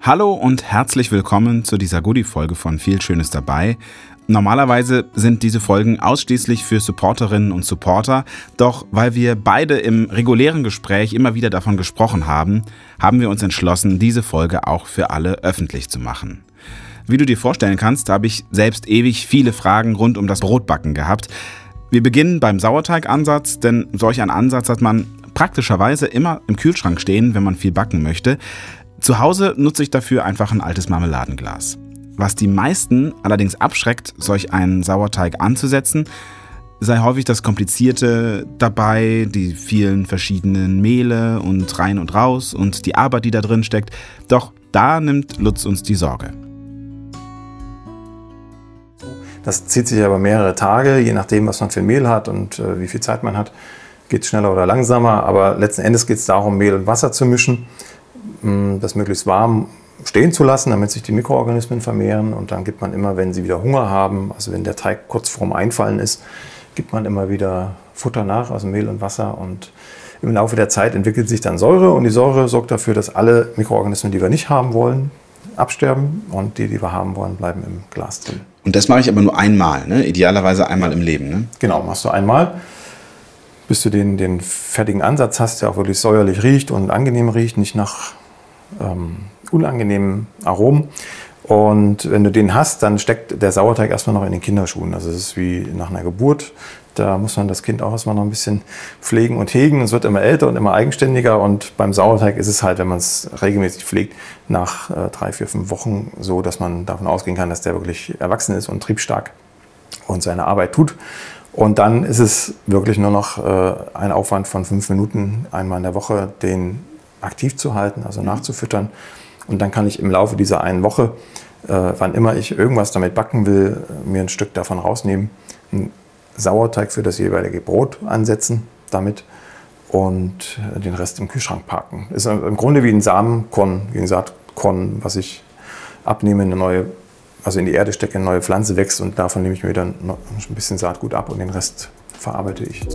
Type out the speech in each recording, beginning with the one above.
Hallo und herzlich willkommen zu dieser Goodie-Folge von Viel Schönes dabei. Normalerweise sind diese Folgen ausschließlich für Supporterinnen und Supporter, doch weil wir beide im regulären Gespräch immer wieder davon gesprochen haben, haben wir uns entschlossen, diese Folge auch für alle öffentlich zu machen. Wie du dir vorstellen kannst, habe ich selbst ewig viele Fragen rund um das Brotbacken gehabt. Wir beginnen beim Sauerteigansatz, denn solch einen Ansatz hat man praktischerweise immer im Kühlschrank stehen, wenn man viel backen möchte. Zu Hause nutze ich dafür einfach ein altes Marmeladenglas. Was die meisten allerdings abschreckt, solch einen Sauerteig anzusetzen, sei häufig das Komplizierte dabei, die vielen verschiedenen Mehle und rein und raus und die Arbeit, die da drin steckt. Doch da nimmt Lutz uns die Sorge. Das zieht sich aber mehrere Tage, je nachdem, was man für Mehl hat und äh, wie viel Zeit man hat. Geht es schneller oder langsamer, aber letzten Endes geht es darum, Mehl und Wasser zu mischen, das möglichst warm stehen zu lassen, damit sich die Mikroorganismen vermehren. Und dann gibt man immer, wenn sie wieder Hunger haben, also wenn der Teig kurz vorm Einfallen ist, gibt man immer wieder Futter nach, also Mehl und Wasser. Und im Laufe der Zeit entwickelt sich dann Säure und die Säure sorgt dafür, dass alle Mikroorganismen, die wir nicht haben wollen, absterben und die, die wir haben wollen, bleiben im Glas drin. Und das mache ich aber nur einmal, ne? idealerweise einmal im Leben. Ne? Genau, machst du einmal, bis du den, den fertigen Ansatz hast, der auch wirklich säuerlich riecht und angenehm riecht, nicht nach ähm, unangenehmen Aromen. Und wenn du den hast, dann steckt der Sauerteig erstmal noch in den Kinderschuhen. Also es ist wie nach einer Geburt. Da muss man das Kind auch erstmal noch ein bisschen pflegen und hegen. Es wird immer älter und immer eigenständiger. Und beim Sauerteig ist es halt, wenn man es regelmäßig pflegt, nach äh, drei, vier, fünf Wochen so, dass man davon ausgehen kann, dass der wirklich erwachsen ist und triebstark und seine Arbeit tut. Und dann ist es wirklich nur noch äh, ein Aufwand von fünf Minuten einmal in der Woche, den aktiv zu halten, also mhm. nachzufüttern. Und dann kann ich im Laufe dieser einen Woche, äh, wann immer ich irgendwas damit backen will, mir ein Stück davon rausnehmen, einen Sauerteig für das jeweilige Brot ansetzen damit und den Rest im Kühlschrank parken. Ist im Grunde wie ein Samenkorn, wie ein Saatkorn, was ich abnehme, eine neue, also in die Erde stecke, eine neue Pflanze wächst und davon nehme ich mir dann ein bisschen Saatgut ab und den Rest verarbeite ich.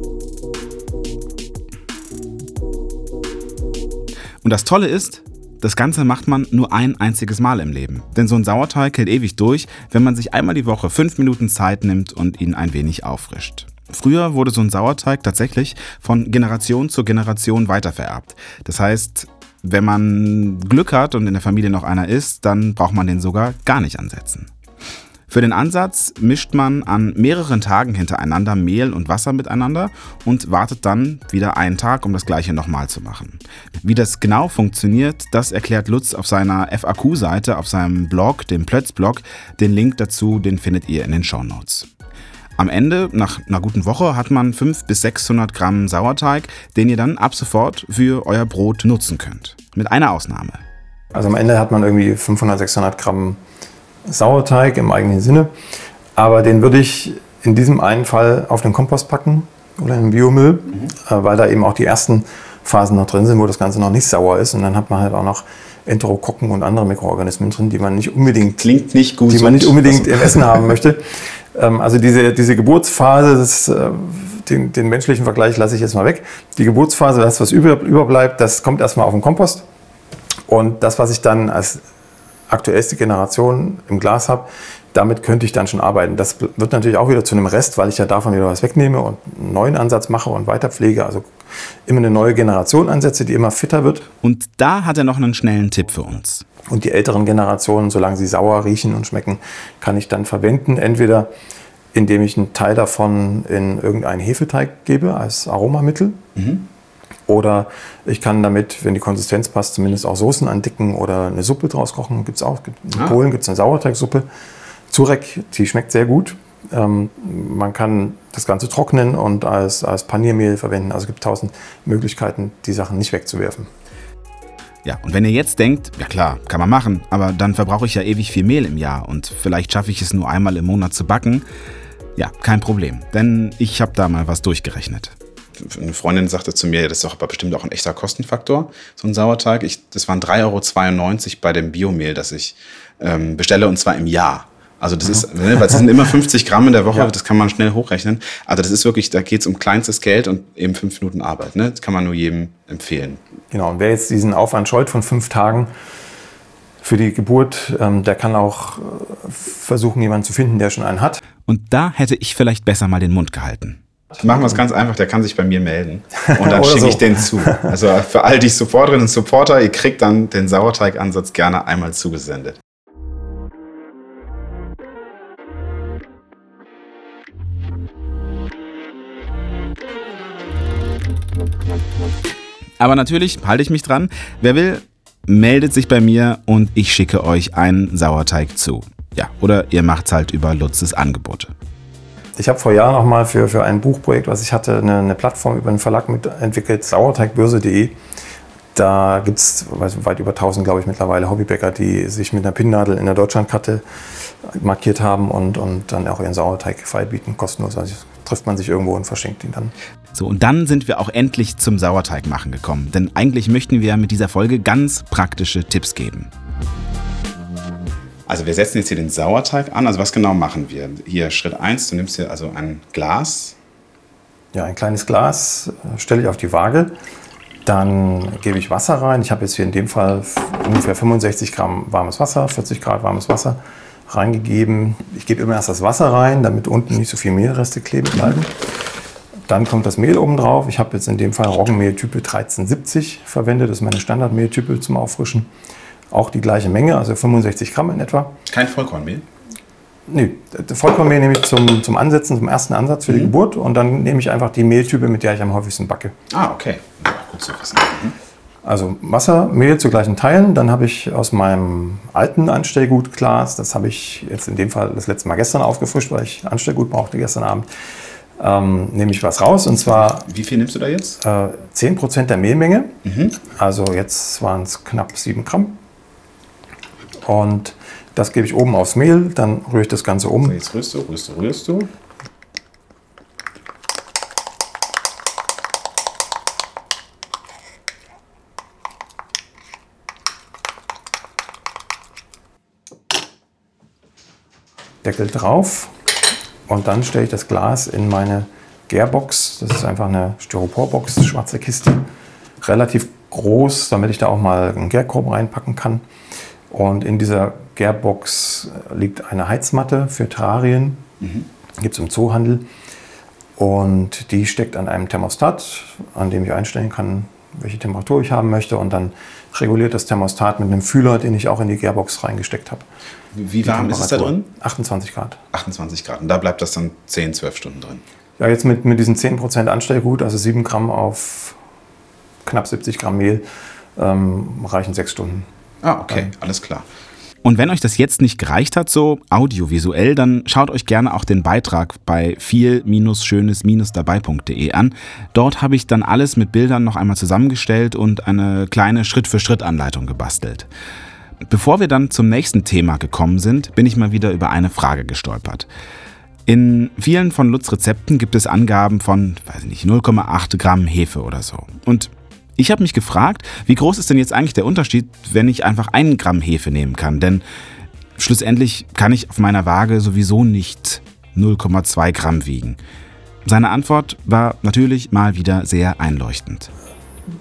Und das Tolle ist, das Ganze macht man nur ein einziges Mal im Leben. Denn so ein Sauerteig hält ewig durch, wenn man sich einmal die Woche fünf Minuten Zeit nimmt und ihn ein wenig auffrischt. Früher wurde so ein Sauerteig tatsächlich von Generation zu Generation weitervererbt. Das heißt, wenn man Glück hat und in der Familie noch einer ist, dann braucht man den sogar gar nicht ansetzen. Für den Ansatz mischt man an mehreren Tagen hintereinander Mehl und Wasser miteinander und wartet dann wieder einen Tag, um das gleiche nochmal zu machen. Wie das genau funktioniert, das erklärt Lutz auf seiner FAQ-Seite, auf seinem Blog, dem Plötz-Blog. Den Link dazu, den findet ihr in den Show Notes. Am Ende, nach einer guten Woche, hat man 500 bis 600 Gramm Sauerteig, den ihr dann ab sofort für euer Brot nutzen könnt. Mit einer Ausnahme. Also am Ende hat man irgendwie 500, 600 Gramm Sauerteig im eigenen Sinne. Aber den würde ich in diesem einen Fall auf den Kompost packen oder in den Biomüll, mhm. Äh, weil da eben auch die ersten Phasen noch drin sind, wo das Ganze noch nicht sauer ist. Und dann hat man halt auch noch Enterokokken und andere Mikroorganismen drin, die man nicht unbedingt, Klingt nicht gut, die man nicht unbedingt im Essen haben möchte. Ähm, also diese, diese Geburtsphase, das, äh, den, den menschlichen Vergleich lasse ich jetzt mal weg. Die Geburtsphase, das, was überbleibt, das kommt erstmal auf den Kompost. Und das, was ich dann als aktuellste Generation im Glas habe, damit könnte ich dann schon arbeiten. Das wird natürlich auch wieder zu einem Rest, weil ich ja davon wieder was wegnehme und einen neuen Ansatz mache und weiterpflege. Also immer eine neue Generation ansetze, die immer fitter wird. Und da hat er noch einen schnellen Tipp für uns. Und die älteren Generationen, solange sie sauer riechen und schmecken, kann ich dann verwenden. Entweder indem ich einen Teil davon in irgendeinen Hefeteig gebe als Aromamittel. Mhm. Oder ich kann damit, wenn die Konsistenz passt, zumindest auch Soßen andicken oder eine Suppe draus kochen. Gibt es auch. In ah. Polen gibt es eine Sauerteigsuppe. Zurek, die schmeckt sehr gut. Ähm, man kann das Ganze trocknen und als, als Paniermehl verwenden. Also es gibt tausend Möglichkeiten, die Sachen nicht wegzuwerfen. Ja, und wenn ihr jetzt denkt, ja klar, kann man machen, aber dann verbrauche ich ja ewig viel Mehl im Jahr und vielleicht schaffe ich es nur einmal im Monat zu backen. Ja, kein Problem, denn ich habe da mal was durchgerechnet eine Freundin sagte zu mir, das ist doch aber bestimmt auch ein echter Kostenfaktor, so ein Sauerteig. Ich, das waren 3,92 Euro bei dem Biomehl, das ich ähm, bestelle, und zwar im Jahr. Also das ist, ne, weil es sind immer 50 Gramm in der Woche, ja. das kann man schnell hochrechnen. Also das ist wirklich, da geht es um kleinstes Geld und eben fünf Minuten Arbeit. Ne? Das kann man nur jedem empfehlen. Genau, und wer jetzt diesen Aufwand scheut von fünf Tagen, für die Geburt, ähm, der kann auch äh, versuchen, jemanden zu finden, der schon einen hat. Und da hätte ich vielleicht besser mal den Mund gehalten. Machen wir es ganz einfach, der kann sich bei mir melden und dann schicke so. ich den zu. Also für all die Supporterinnen und Supporter, ihr kriegt dann den Sauerteigansatz gerne einmal zugesendet. Aber natürlich halte ich mich dran. Wer will, meldet sich bei mir und ich schicke euch einen Sauerteig zu. Ja, oder ihr macht es halt über Lutzes Angebote. Ich habe vor Jahren noch mal für, für ein Buchprojekt, was ich hatte, eine, eine Plattform über einen Verlag mitentwickelt, sauerteigbörse.de. Da gibt es weit über 1000, glaube ich, mittlerweile Hobbybäcker, die sich mit einer Pinnnadel in der Deutschlandkarte markiert haben und, und dann auch ihren Sauerteig frei bieten, kostenlos. Also trifft man sich irgendwo und verschenkt ihn dann. So, und dann sind wir auch endlich zum Sauerteig machen gekommen. Denn eigentlich möchten wir mit dieser Folge ganz praktische Tipps geben. Also wir setzen jetzt hier den Sauerteig an. Also was genau machen wir? Hier Schritt 1, du nimmst hier also ein Glas. Ja, ein kleines Glas äh, stelle ich auf die Waage. Dann gebe ich Wasser rein. Ich habe jetzt hier in dem Fall ungefähr 65 Gramm warmes Wasser, 40 Grad warmes Wasser reingegeben. Ich gebe immer erst das Wasser rein, damit unten nicht so viel Mehlreste kleben bleiben. Dann kommt das Mehl oben drauf. Ich habe jetzt in dem Fall Roggenmehltype 1370 verwendet. Das ist meine Standardmehltype zum Auffrischen. Auch die gleiche Menge, also 65 Gramm in etwa. Kein Vollkornmehl? Nee, Vollkornmehl nehme ich zum, zum Ansetzen, zum ersten Ansatz für mhm. die Geburt und dann nehme ich einfach die Mehltype, mit der ich am häufigsten backe. Ah, okay. Gut zu wissen. Mhm. Also Wasser, Mehl zu gleichen Teilen. Dann habe ich aus meinem alten Anstellgutglas, das habe ich jetzt in dem Fall das letzte Mal gestern aufgefrischt, weil ich Anstellgut brauchte gestern Abend, ähm, nehme ich was raus. Und zwar. Wie viel nimmst du da jetzt? Äh, 10% der Mehlmenge. Mhm. Also jetzt waren es knapp 7 Gramm. Und das gebe ich oben aufs Mehl, dann rühre ich das Ganze um. Jetzt rührst du, rührst du, rührst du. Deckel drauf und dann stelle ich das Glas in meine Gärbox. Das ist einfach eine Styroporbox, schwarze Kiste. Relativ groß, damit ich da auch mal einen Gärkorb reinpacken kann. Und in dieser Gärbox liegt eine Heizmatte für Terrarien. Mhm. Gibt es im Zoohandel. Und die steckt an einem Thermostat, an dem ich einstellen kann, welche Temperatur ich haben möchte. Und dann reguliert das Thermostat mit einem Fühler, den ich auch in die Gärbox reingesteckt habe. Wie warm ist es da drin? 28 Grad. 28 Grad. Und da bleibt das dann 10, 12 Stunden drin? Ja, jetzt mit, mit diesen 10% Anstellgut, also 7 Gramm auf knapp 70 Gramm Mehl, ähm, reichen 6 Stunden. Ah, okay, alles klar. Und wenn euch das jetzt nicht gereicht hat, so audiovisuell, dann schaut euch gerne auch den Beitrag bei viel-schönes-dabei.de an. Dort habe ich dann alles mit Bildern noch einmal zusammengestellt und eine kleine Schritt-für-Schritt-Anleitung gebastelt. Bevor wir dann zum nächsten Thema gekommen sind, bin ich mal wieder über eine Frage gestolpert. In vielen von Lutz Rezepten gibt es Angaben von, weiß ich nicht, 0,8 Gramm Hefe oder so. Und ich habe mich gefragt, wie groß ist denn jetzt eigentlich der Unterschied, wenn ich einfach einen Gramm Hefe nehmen kann? Denn schlussendlich kann ich auf meiner Waage sowieso nicht 0,2 Gramm wiegen. Seine Antwort war natürlich mal wieder sehr einleuchtend.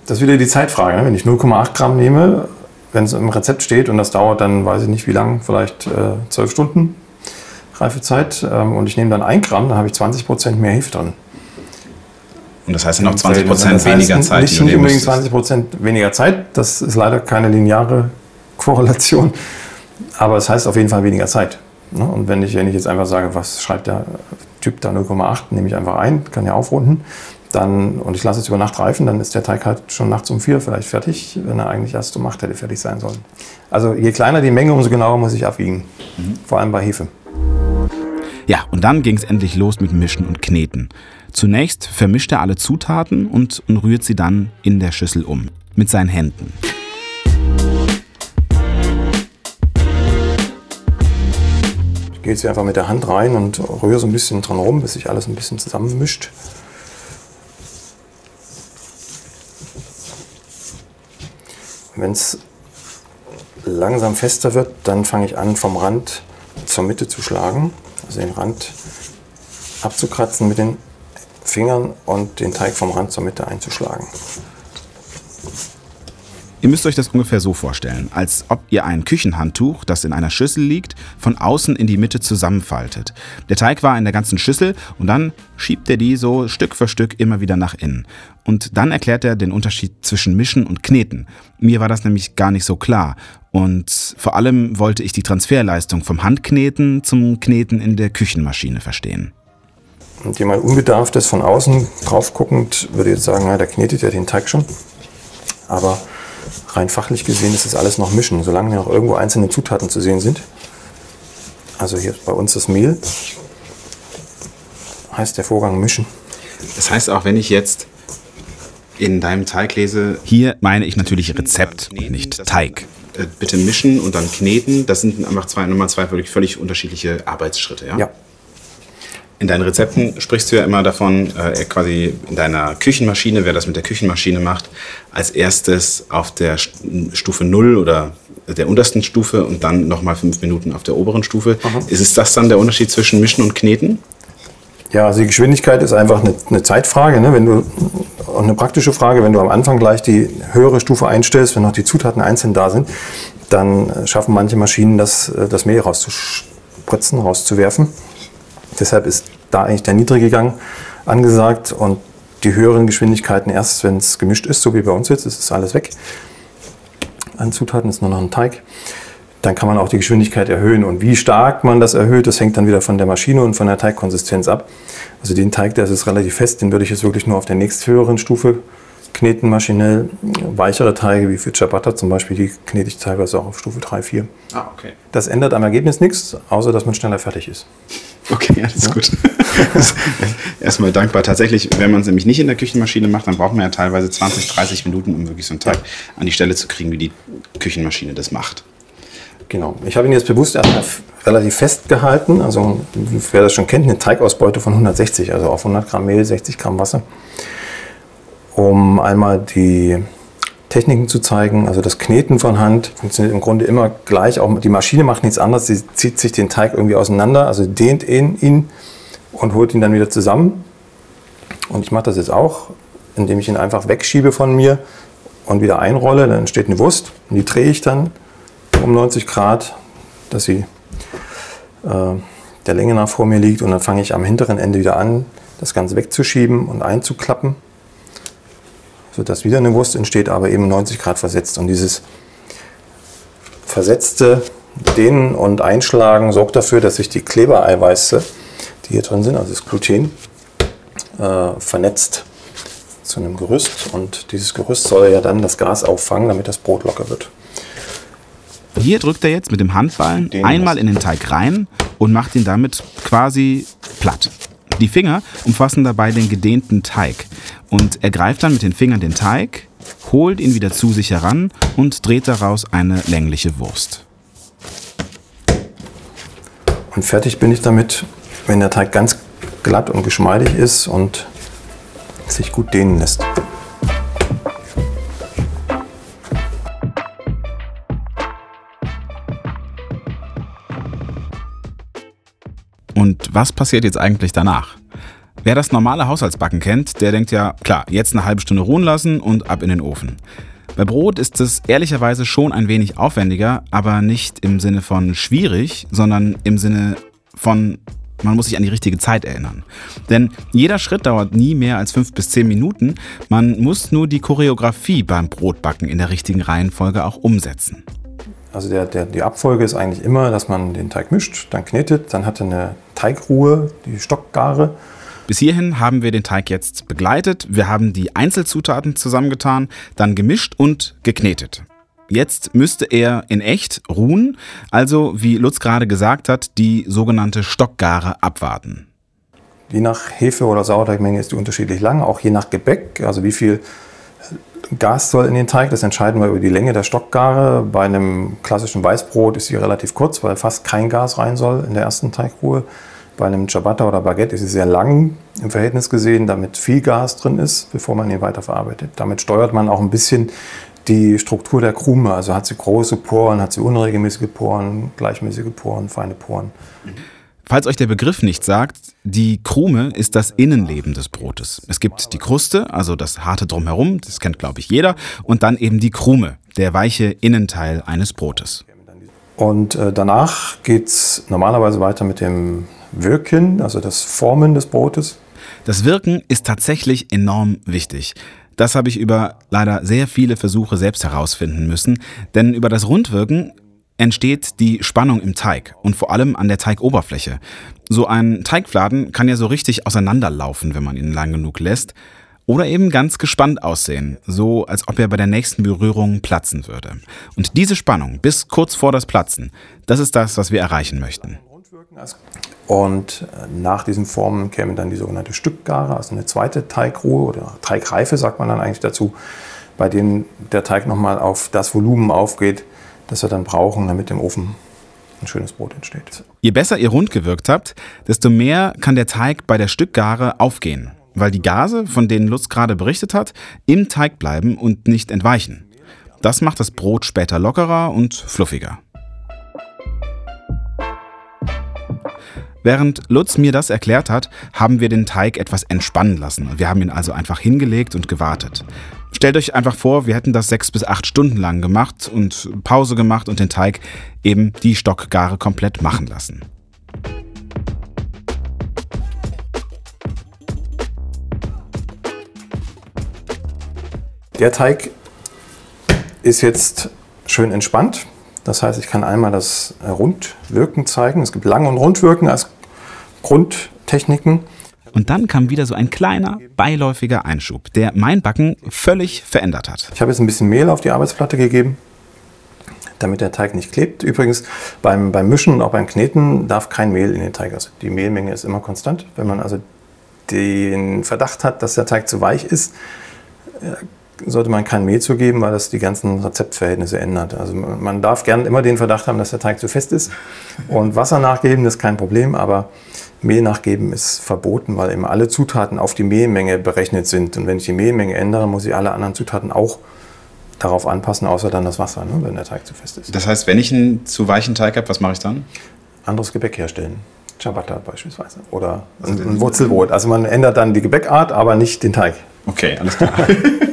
Das ist wieder die Zeitfrage. Ne? Wenn ich 0,8 Gramm nehme, wenn es im Rezept steht und das dauert dann, weiß ich nicht wie lang, vielleicht äh, zwölf äh, Stunden Reifezeit ähm, und ich nehme dann ein Gramm, dann habe ich 20 Prozent mehr Hefe drin. Und das heißt dann auch 20 Prozent das heißt weniger Zeit. Nicht, nicht unbedingt 20 Prozent weniger Zeit, das ist leider keine lineare Korrelation, aber es heißt auf jeden Fall weniger Zeit. Ne? Und wenn ich, wenn ich jetzt einfach sage, was schreibt der Typ da 0,8, nehme ich einfach ein, kann ja aufrunden dann, und ich lasse es über Nacht reifen, dann ist der Teig halt schon nachts um vier vielleicht fertig, wenn er eigentlich erst um acht hätte fertig sein sollen. Also je kleiner die Menge, umso genauer muss ich abwiegen. Mhm. Vor allem bei Hefe. Ja, und dann ging es endlich los mit Mischen und Kneten. Zunächst vermischt er alle Zutaten und, rührt sie dann in der Schüssel um. Mit seinen Händen. Ich gehe jetzt hier einfach mit der Hand rein und rühre so ein bisschen dran rum, bis sich alles ein bisschen zusammenmischt. Wenn es langsam fester wird, dann fange ich an, vom Rand zur Mitte zu schlagen. Also den Rand abzukratzen mit den Fingern und den Teig vom Rand zur Mitte einzuschlagen. Ihr müsst euch das ungefähr so vorstellen, als ob ihr ein Küchenhandtuch, das in einer Schüssel liegt, von außen in die Mitte zusammenfaltet. Der Teig war in der ganzen Schüssel und dann schiebt er die so Stück für Stück immer wieder nach innen. Und dann erklärt er den Unterschied zwischen Mischen und Kneten. Mir war das nämlich gar nicht so klar. Und vor allem wollte ich die Transferleistung vom Handkneten zum Kneten in der Küchenmaschine verstehen. Und jemand Unbedarftes von außen drauf guckend würde jetzt sagen, na, der knetet ja den Teig schon. Aber rein fachlich gesehen ist das alles noch Mischen, solange noch irgendwo einzelne Zutaten zu sehen sind. Also hier bei uns das Mehl, heißt der Vorgang Mischen. Das heißt auch, wenn ich jetzt in deinem Teig lese, hier meine ich natürlich Rezept und nicht Teig. Äh, bitte mischen und dann kneten, das sind einfach zwei, nochmal zwei völlig, völlig unterschiedliche Arbeitsschritte, ja? Ja. In deinen Rezepten sprichst du ja immer davon, äh, quasi in deiner Küchenmaschine, wer das mit der Küchenmaschine macht, als erstes auf der Stufe 0 oder der untersten Stufe und dann nochmal fünf Minuten auf der oberen Stufe. Aha. Ist es das dann der Unterschied zwischen Mischen und Kneten? Ja, also die Geschwindigkeit ist einfach eine, eine Zeitfrage. Ne? Wenn du, auch eine praktische Frage, wenn du am Anfang gleich die höhere Stufe einstellst, wenn noch die Zutaten einzeln da sind, dann schaffen manche Maschinen das, äh, das Mehl rauszuspritzen, rauszuwerfen. Deshalb ist da eigentlich der niedrige Gang angesagt und die höheren Geschwindigkeiten erst, wenn es gemischt ist, so wie bei uns jetzt, ist es alles weg. An Zutaten ist nur noch ein Teig. Dann kann man auch die Geschwindigkeit erhöhen. Und wie stark man das erhöht, das hängt dann wieder von der Maschine und von der Teigkonsistenz ab. Also den Teig, der ist relativ fest, den würde ich jetzt wirklich nur auf der nächsthöheren Stufe kneten maschinell. Weichere Teige wie für Ciabatta zum Beispiel, die knete ich teilweise auch auf Stufe 3, 4. Ah, okay. Das ändert am Ergebnis nichts, außer dass man schneller fertig ist. Okay, ist ja. gut. Erstmal dankbar. Tatsächlich, wenn man es nämlich nicht in der Küchenmaschine macht, dann braucht man ja teilweise 20, 30 Minuten, um wirklich so einen Teig an die Stelle zu kriegen, wie die Küchenmaschine das macht. Genau. Ich habe ihn jetzt bewusst erstmal relativ fest gehalten. Also, wer das schon kennt, eine Teigausbeute von 160, also auf 100 Gramm Mehl, 60 Gramm Wasser. Um einmal die Techniken zu zeigen. Also das Kneten von Hand funktioniert im Grunde immer gleich. Auch die Maschine macht nichts anderes. Sie zieht sich den Teig irgendwie auseinander, also dehnt ihn, ihn und holt ihn dann wieder zusammen. Und ich mache das jetzt auch, indem ich ihn einfach wegschiebe von mir und wieder einrolle. Dann entsteht eine Wurst und die drehe ich dann um 90 Grad, dass sie äh, der Länge nach vor mir liegt. Und dann fange ich am hinteren Ende wieder an, das Ganze wegzuschieben und einzuklappen sodass wieder eine Wurst entsteht, aber eben 90 Grad versetzt. Und dieses versetzte Dehnen und Einschlagen sorgt dafür, dass sich die Klebereiweiße, die hier drin sind, also das Gluten, äh, vernetzt zu einem Gerüst. Und dieses Gerüst soll ja dann das Gas auffangen, damit das Brot locker wird. Hier drückt er jetzt mit dem Handballen einmal in den Teig rein und macht ihn damit quasi platt. Die Finger umfassen dabei den gedehnten Teig und er greift dann mit den Fingern den Teig, holt ihn wieder zu sich heran und dreht daraus eine längliche Wurst. Und fertig bin ich damit, wenn der Teig ganz glatt und geschmeidig ist und sich gut dehnen lässt. Und was passiert jetzt eigentlich danach? Wer das normale Haushaltsbacken kennt, der denkt ja, klar, jetzt eine halbe Stunde ruhen lassen und ab in den Ofen. Bei Brot ist es ehrlicherweise schon ein wenig aufwendiger, aber nicht im Sinne von schwierig, sondern im Sinne von man muss sich an die richtige Zeit erinnern. Denn jeder Schritt dauert nie mehr als fünf bis zehn Minuten. Man muss nur die Choreografie beim Brotbacken in der richtigen Reihenfolge auch umsetzen. Also der, der, die Abfolge ist eigentlich immer, dass man den Teig mischt, dann knetet, dann hat er eine Teigruhe, die Stockgare. Bis hierhin haben wir den Teig jetzt begleitet. Wir haben die Einzelzutaten zusammengetan, dann gemischt und geknetet. Jetzt müsste er in echt ruhen, also wie Lutz gerade gesagt hat, die sogenannte Stockgare abwarten. Je nach Hefe oder Sauerteigmenge ist die unterschiedlich lang, auch je nach Gebäck, also wie viel Gas soll in den Teig, das entscheiden wir über die Länge der Stockgare. Bei einem klassischen Weißbrot ist sie relativ kurz, weil fast kein Gas rein soll in der ersten Teigruhe. Bei einem Ciabatta oder Baguette ist sie sehr lang im Verhältnis gesehen, damit viel Gas drin ist, bevor man ihn weiterverarbeitet. Damit steuert man auch ein bisschen die Struktur der Krume. Also hat sie große Poren, hat sie unregelmäßige Poren, gleichmäßige Poren, feine Poren. Falls euch der Begriff nicht sagt, die Krume ist das Innenleben des Brotes. Es gibt die Kruste, also das harte Drumherum, das kennt glaube ich jeder, und dann eben die Krume, der weiche Innenteil eines Brotes. Und äh, danach geht es normalerweise weiter mit dem Wirken, also das Formen des Brotes. Das Wirken ist tatsächlich enorm wichtig. Das habe ich über leider sehr viele Versuche selbst herausfinden müssen, denn über das Rundwirken entsteht die Spannung im Teig und vor allem an der Teigoberfläche. So ein Teigfladen kann ja so richtig auseinanderlaufen, wenn man ihn lang genug lässt. Oder eben ganz gespannt aussehen, so als ob er bei der nächsten Berührung platzen würde. Und diese Spannung bis kurz vor das Platzen, das ist das, was wir erreichen möchten. Und äh, nach diesen Formen käme dann die sogenannte Stückgare, also eine zweite Teigruhe oder Teigreife sagt man dann eigentlich dazu, bei denen der Teig nochmal auf das Volumen aufgeht, das wir dann brauchen, damit im Ofen ein schönes Brot entsteht. Je besser ihr rund gewirkt habt, desto mehr kann der Teig bei der Stückgare aufgehen, weil die Gase, von denen Lutz gerade berichtet hat, im Teig bleiben und nicht entweichen. Das macht das Brot später lockerer und fluffiger. Während Lutz mir das erklärt hat, haben wir den Teig etwas entspannen lassen. Wir haben ihn also einfach hingelegt und gewartet. Stellt euch einfach vor, wir hätten das sechs bis acht Stunden lang gemacht und Pause gemacht und den Teig eben die Stockgare komplett machen lassen. Der Teig ist jetzt schön entspannt. Das heißt, ich kann einmal das Rundwirken zeigen. Es gibt Lang- und Rundwirken als Grundtechniken. Und dann kam wieder so ein kleiner, beiläufiger Einschub, der mein Backen völlig verändert hat. Ich habe jetzt ein bisschen Mehl auf die Arbeitsplatte gegeben, damit der Teig nicht klebt. Übrigens, beim, beim Mischen und auch beim Kneten darf kein Mehl in den Teig. Also die Mehlmenge ist immer konstant. Wenn man also den Verdacht hat, dass der Teig zu weich ist, äh, sollte man kein Mehl zugeben, weil das die ganzen Rezeptverhältnisse ändert. Also man darf gern immer den Verdacht haben, dass der Teig zu fest ist. Und Wasser nachgeben, das ist kein Problem, aber Mehl nachgeben ist verboten, weil eben alle Zutaten auf die Mehlmenge berechnet sind. Und wenn ich die Mehlmenge ändere, muss ich alle anderen Zutaten auch darauf anpassen, außer dann das Wasser, ne, wenn der Teig zu fest ist. Das heißt, wenn ich einen zu weichen Teig habe, was mache ich dann? Anderes Gebäck herstellen. Ciabatta beispielsweise. Oder ein, ein Wurzelbrot. Also man ändert dann die Gebäckart, aber nicht den Teig. Okay, alles klar.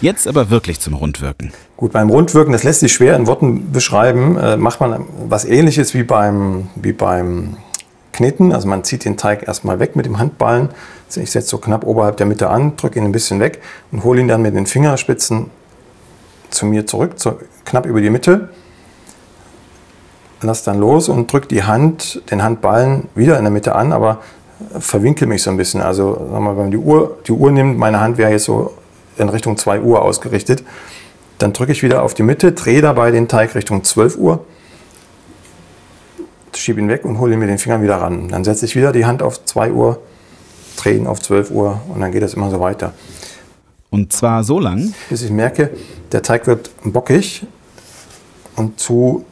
Jetzt aber wirklich zum Rundwirken. Gut, beim Rundwirken, das lässt sich schwer in Worten beschreiben, äh, macht man was ähnliches wie beim, wie beim Kneten. Also man zieht den Teig erstmal weg mit dem Handballen. Ich setze so knapp oberhalb der Mitte an, drücke ihn ein bisschen weg und hole ihn dann mit den Fingerspitzen zu mir zurück, zu, knapp über die Mitte. Lass dann los und drücke die Hand, den Handballen wieder in der Mitte an, aber verwinkel mich so ein bisschen. Also sagen wir, wenn man die Uhr, die Uhr nimmt, meine Hand wäre jetzt so in Richtung 2 Uhr ausgerichtet. Dann drücke ich wieder auf die Mitte, drehe dabei den Teig Richtung 12 Uhr, schiebe ihn weg und hole ihn mit den Fingern wieder ran. Dann setze ich wieder die Hand auf 2 Uhr, drehe ihn auf 12 Uhr und dann geht das immer so weiter. Und zwar so lang, bis ich merke, der Teig wird bockig und zu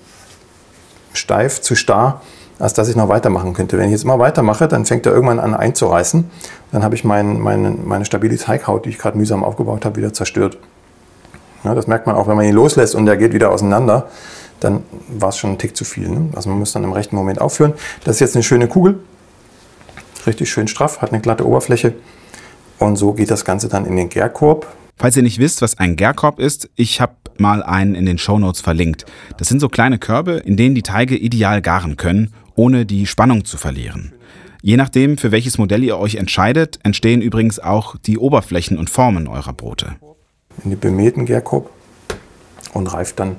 steif, zu starr, als dass ich noch weitermachen könnte. Wenn ich jetzt immer weitermache, dann fängt er irgendwann an einzureißen. Dann habe ich mein, meine, meine stabile Teighaut, die ich gerade mühsam aufgebaut habe, wieder zerstört. Ja, das merkt man auch, wenn man ihn loslässt und der geht wieder auseinander, dann war es schon ein Tick zu viel. Ne? Also man muss dann im rechten Moment aufhören. Das ist jetzt eine schöne Kugel, richtig schön straff, hat eine glatte Oberfläche und so geht das Ganze dann in den Gärkorb. Falls ihr nicht wisst, was ein Gärkorb ist, ich habe mal einen in den Shownotes verlinkt. Das sind so kleine Körbe, in denen die Teige ideal garen können ohne die Spannung zu verlieren. Je nachdem, für welches Modell ihr euch entscheidet, entstehen übrigens auch die Oberflächen und Formen eurer Brote. In die bemähten Gärkorb und reift dann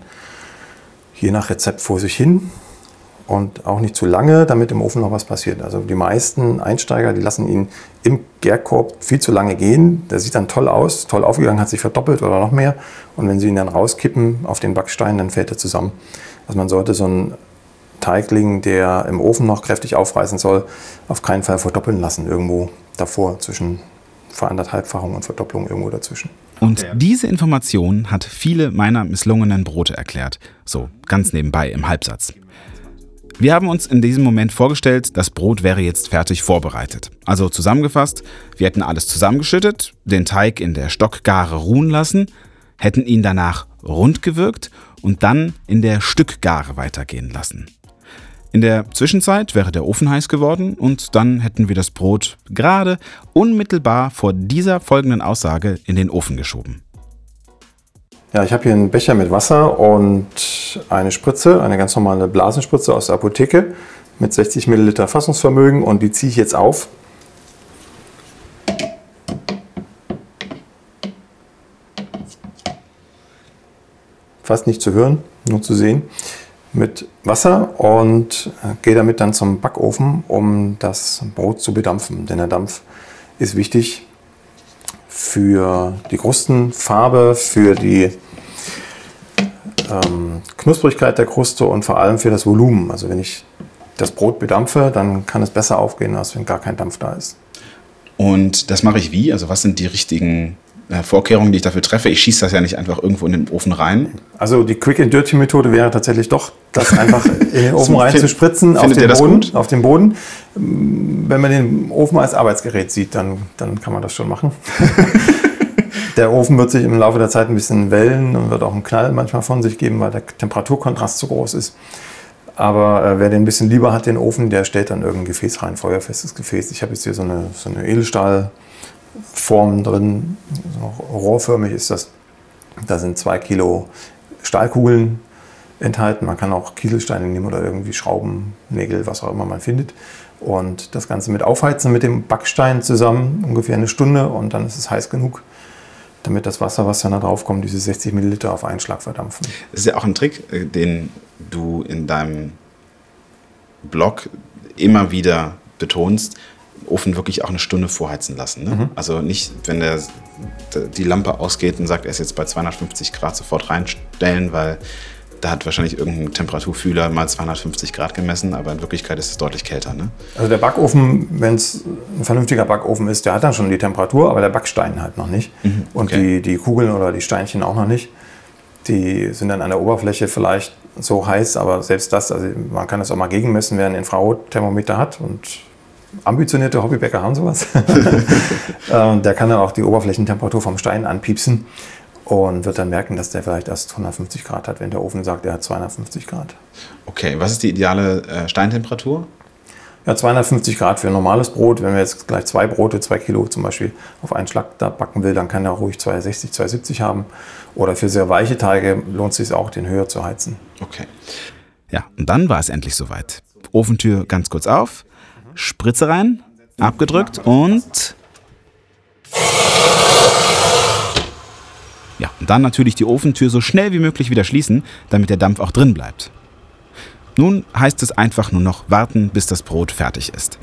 je nach Rezept vor sich hin und auch nicht zu lange, damit im Ofen noch was passiert. Also die meisten Einsteiger, die lassen ihn im Gärkorb viel zu lange gehen. Der sieht dann toll aus, toll aufgegangen, hat sich verdoppelt oder noch mehr. Und wenn sie ihn dann rauskippen auf den Backstein, dann fällt er zusammen. Also man sollte so einen Teigling, der im Ofen noch kräftig aufreißen soll, auf keinen Fall verdoppeln lassen. Irgendwo davor, zwischen Veranderthalbfachung und Verdopplung irgendwo dazwischen. Und diese Information hat viele meiner misslungenen Brote erklärt. So, ganz nebenbei im Halbsatz. Wir haben uns in diesem Moment vorgestellt, das Brot wäre jetzt fertig vorbereitet. Also zusammengefasst, wir hätten alles zusammengeschüttet, den Teig in der Stockgare ruhen lassen, hätten ihn danach rund gewirkt und dann in der Stückgare weitergehen lassen. In der Zwischenzeit wäre der Ofen heiß geworden und dann hätten wir das Brot gerade unmittelbar vor dieser folgenden Aussage in den Ofen geschoben. Ja, ich habe hier einen Becher mit Wasser und eine Spritze, eine ganz normale Blasenspritze aus der Apotheke mit 60 Milliliter Fassungsvermögen und die ziehe ich jetzt auf. Fast nicht zu hören, nur zu sehen. Mit Wasser und äh, gehe damit dann zum Backofen, um das Brot zu bedampfen. Denn der Dampf ist wichtig für die Krustenfarbe, für die ähm, Knusprigkeit der Kruste und vor allem für das Volumen. Also wenn ich das Brot bedampfe, dann kann es besser aufgehen, als wenn gar kein Dampf da ist. Und das mache ich wie? Also was sind die richtigen Vorkehrungen, die ich dafür treffe? Ich schieße das ja nicht einfach irgendwo in den Ofen rein. Also die Quick and Dirty Methode wäre tatsächlich doch, das einfach in den Ofen rein zu spritzen auf den, Boden, auf den Boden. Wenn man den Ofen als Arbeitsgerät sieht, dann, dann kann man das schon machen. der Ofen wird sich im Laufe der Zeit ein bisschen wellen und wird auch einen Knall manchmal von sich geben, weil der Temperaturkontrast zu groß ist. Aber äh, wer den ein bisschen lieber hat, den Ofen, der stellt dann irgendein Gefäß rein, feuerfestes Gefäß. Ich habe jetzt hier so eine, so eine Edelstahlform drin, rohrförmig ist das. Da sind zwei Kilo Stahlkugeln enthalten. Man kann auch Kieselsteine nehmen oder irgendwie Schrauben, Nägel, was auch immer man findet. Und das Ganze mit aufheizen mit dem Backstein zusammen, ungefähr eine Stunde und dann ist es heiß genug damit das Wasser, was dann da drauf kommt, diese 60 Milliliter auf einen Schlag verdampfen. Das ist ja auch ein Trick, äh, den du in deinem Blog immer wieder betonst, Ofen wirklich auch eine Stunde vorheizen lassen. Ne? Mhm. Also nicht, wenn der, die Lampe ausgeht und sagt, er ist jetzt bei 250 Grad, sofort reinstellen, weil da hat wahrscheinlich irgendein Temperaturfühler mal 250 Grad gemessen, aber in Wirklichkeit ist es deutlich kälter. Ne? Also der Backofen, wenn es ein vernünftiger Backofen ist, der hat dann schon die Temperatur, aber der Backstein halt noch nicht. Mhm, okay. Und die, die Kugeln oder die Steinchen auch noch nicht. Die sind dann an der Oberfläche vielleicht so heiß, aber selbst das, also man kann das auch mal gegenmessen, wer ein Infrarotthermometer hat und ambitionierte Hobbybäcker haben sowas. Ähm, der kann dann auch die Oberflächentemperatur vom Stein anpiepsen und wird dann merken, dass der vielleicht erst 150 Grad hat, wenn der Ofen sagt, er hat 250 Grad. Okay, was ist die ideale äh, Steintemperatur? Ja, 250 Grad für ein normales Brot. Wenn wir jetzt gleich zwei Brote, zwei Kilo zum Beispiel auf einen Schlag da backen will, dann kann er ruhig 260, 270 haben. Oder für sehr weiche Teige lohnt es sich auch, den höher zu heizen. Okay. Ja, und dann war es endlich soweit. Ofentür ganz kurz auf, Spritze rein, abgedrückt und Ja, und dann natürlich die Ofentür so schnell wie möglich wieder schließen, damit der Dampf auch drin bleibt. Nun heißt es einfach nur noch warten, bis das Brot fertig ist.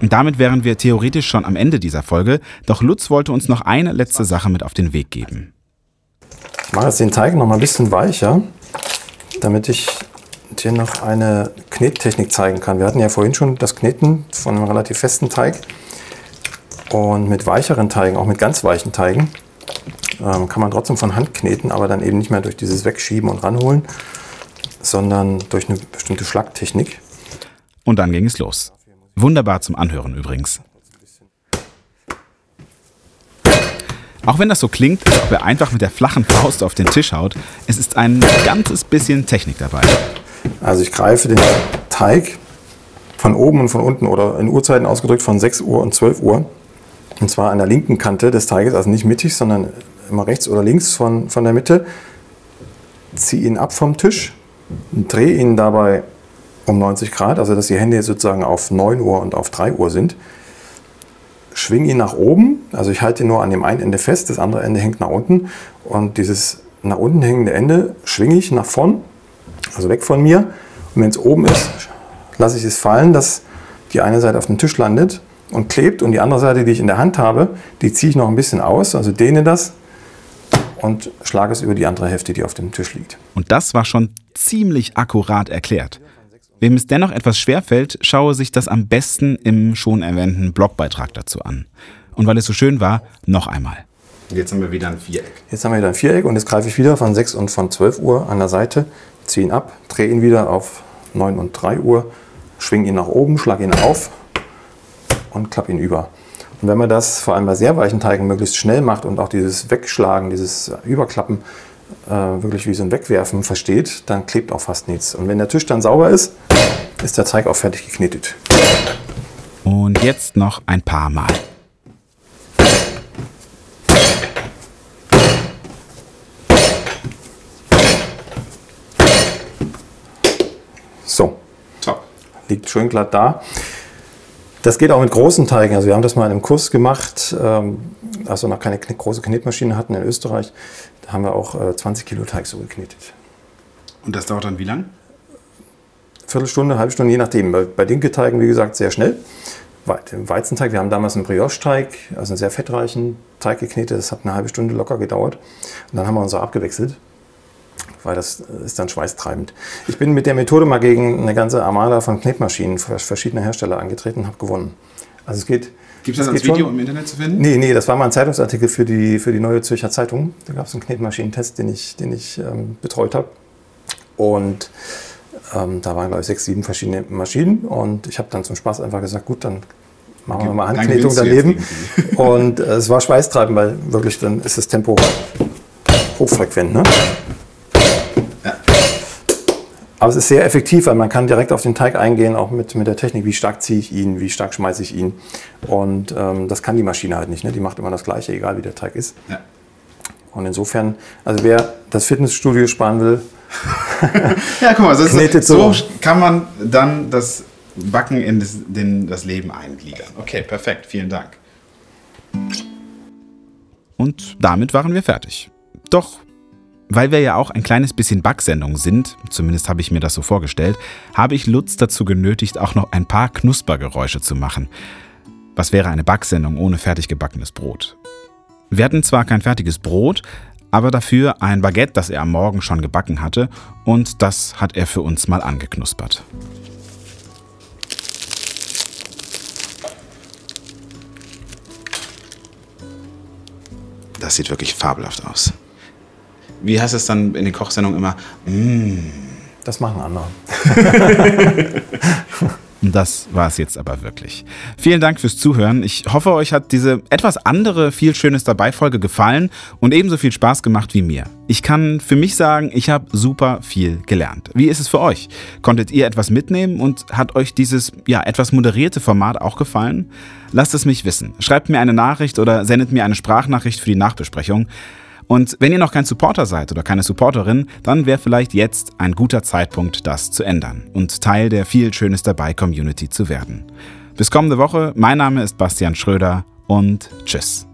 Und damit wären wir theoretisch schon am Ende dieser Folge, doch Lutz wollte uns noch eine letzte Sache mit auf den Weg geben. Ich mache jetzt den Teig noch mal ein bisschen weicher, damit ich dir noch eine Knettechnik zeigen kann. Wir hatten ja vorhin schon das Kneten von einem relativ festen Teig. Und mit weicheren Teigen, auch mit ganz weichen Teigen, ähm, kann man trotzdem von Hand kneten, aber dann eben nicht mehr durch dieses Wegschieben und ranholen, sondern durch eine bestimmte Schlagtechnik. Und dann ging es los. Wunderbar zum Anhören übrigens. Auch wenn das so klingt, als ob er einfach mit der flachen Faust auf den Tisch haut, es ist ein ganzes bisschen Technik dabei. Also ich greife den Teig von oben und von unten oder in Uhrzeiten ausgedrückt von 6 Uhr und 12 Uhr. Und zwar an der linken Kante des Teiges, also nicht mittig, sondern immer rechts oder links von, von der Mitte, ziehe ihn ab vom Tisch, drehe ihn dabei um 90 Grad, also dass die Hände jetzt sozusagen auf 9 Uhr und auf 3 Uhr sind. Schwinge ihn nach oben, also ich halte ihn nur an dem einen Ende fest, das andere Ende hängt nach unten und dieses nach unten hängende Ende schwinge ich nach vorn, also weg von mir. Und wenn es oben ist, lasse ich es fallen, dass die eine Seite auf dem Tisch landet und klebt und die andere Seite, die ich in der Hand habe, die ziehe ich noch ein bisschen aus, also dehne das und schlage es über die andere Hälfte, die auf dem Tisch liegt. Und das war schon ziemlich akkurat erklärt. Wem es dennoch etwas schwerfällt, schaue sich das am besten im schon erwähnten Blogbeitrag dazu an. Und weil es so schön war, noch einmal. Jetzt haben wir wieder ein Viereck. Jetzt haben wir wieder ein Viereck und jetzt greife ich wieder von 6 und von 12 Uhr an der Seite, ziehe ihn ab, drehe ihn wieder auf 9 und 3 Uhr, schwinge ihn nach oben, schlage ihn auf und klappe ihn über. Und wenn man das vor allem bei sehr weichen Teigen möglichst schnell macht und auch dieses Wegschlagen, dieses Überklappen äh, wirklich wie so ein Wegwerfen versteht, dann klebt auch fast nichts. Und wenn der Tisch dann sauber ist, ist der Teig auch fertig geknetet. Und jetzt noch ein paar Mal. Liegt schön glatt da. Das geht auch mit großen Teigen. Also wir haben das mal in einem Kurs gemacht, ähm, als wir noch keine große Knetmaschine hatten in Österreich. Da haben wir auch 20 äh, Kilo Teig so geknetet. Und das dauert dann wie lang? Viertelstunde, halbe Stunde, je nachdem. Bei, bei Dinkelteigen, wie gesagt, sehr schnell. Im Weizenteig, wir haben damals einen Brioche-Teig, also einen sehr fettreichen Teig geknetet. Das hat eine halbe Stunde locker gedauert. Und dann haben wir uns auch abgewechselt, weil das ist dann schweißtreibend. Ich bin mit der Methode mal gegen eine ganze Armada von Knetmaschinen verschiedener Hersteller angetreten und habe gewonnen. Also es geht. Gibt es das als Video schon? im Internet zu finden? Nee, nee, das war mal ein Zeitungsartikel für die, für die Neue Zürcher Zeitung. Da gab es einen Knetmaschinentest, den ich, den ich ähm, betreut habe. Und ähm, da waren, glaube ich, sechs, sieben verschiedene Maschinen. Und ich habe dann zum Spaß einfach gesagt, gut, dann machen wir mal Handknetung daneben. Und äh, es war schweißtreibend, weil wirklich dann ist das Tempo hochfrequent. Ne? Aber es ist sehr effektiv, weil man kann direkt auf den Teig eingehen, auch mit, mit der Technik, wie stark ziehe ich ihn, wie stark schmeiße ich ihn. Und ähm, das kann die Maschine halt nicht. Ne? Die macht immer das Gleiche, egal wie der Teig ist. Ja. Und insofern, also wer das Fitnessstudio sparen will, ja, guck mal, so, so, so kann man dann das Backen in das, den, das Leben eingliedern. Okay, perfekt, vielen Dank. Und damit waren wir fertig. Doch, weil wir ja auch ein kleines bisschen Backsendung sind, zumindest habe ich mir das so vorgestellt, habe ich Lutz dazu genötigt, auch noch ein paar Knuspergeräusche zu machen. Was wäre eine Backsendung ohne fertig gebackenes Brot? Wir hatten zwar kein fertiges Brot, aber dafür ein Baguette, das er am Morgen schon gebacken hatte, und das hat er für uns mal angeknuspert. Das sieht wirklich fabelhaft aus. Wie heißt es dann in den Kochsendungen immer? Mmh. Das machen andere. Das war es jetzt aber wirklich. Vielen Dank fürs Zuhören. Ich hoffe, euch hat diese etwas andere viel Schönes dabei Folge gefallen und ebenso viel Spaß gemacht wie mir. Ich kann für mich sagen, ich habe super viel gelernt. Wie ist es für euch? Konntet ihr etwas mitnehmen und hat euch dieses ja etwas moderierte Format auch gefallen? Lasst es mich wissen. Schreibt mir eine Nachricht oder sendet mir eine Sprachnachricht für die Nachbesprechung. Und wenn ihr noch kein Supporter seid oder keine Supporterin, dann wäre vielleicht jetzt ein guter Zeitpunkt, das zu ändern und Teil der viel Schönes dabei Community zu werden. Bis kommende Woche, mein Name ist Bastian Schröder und tschüss.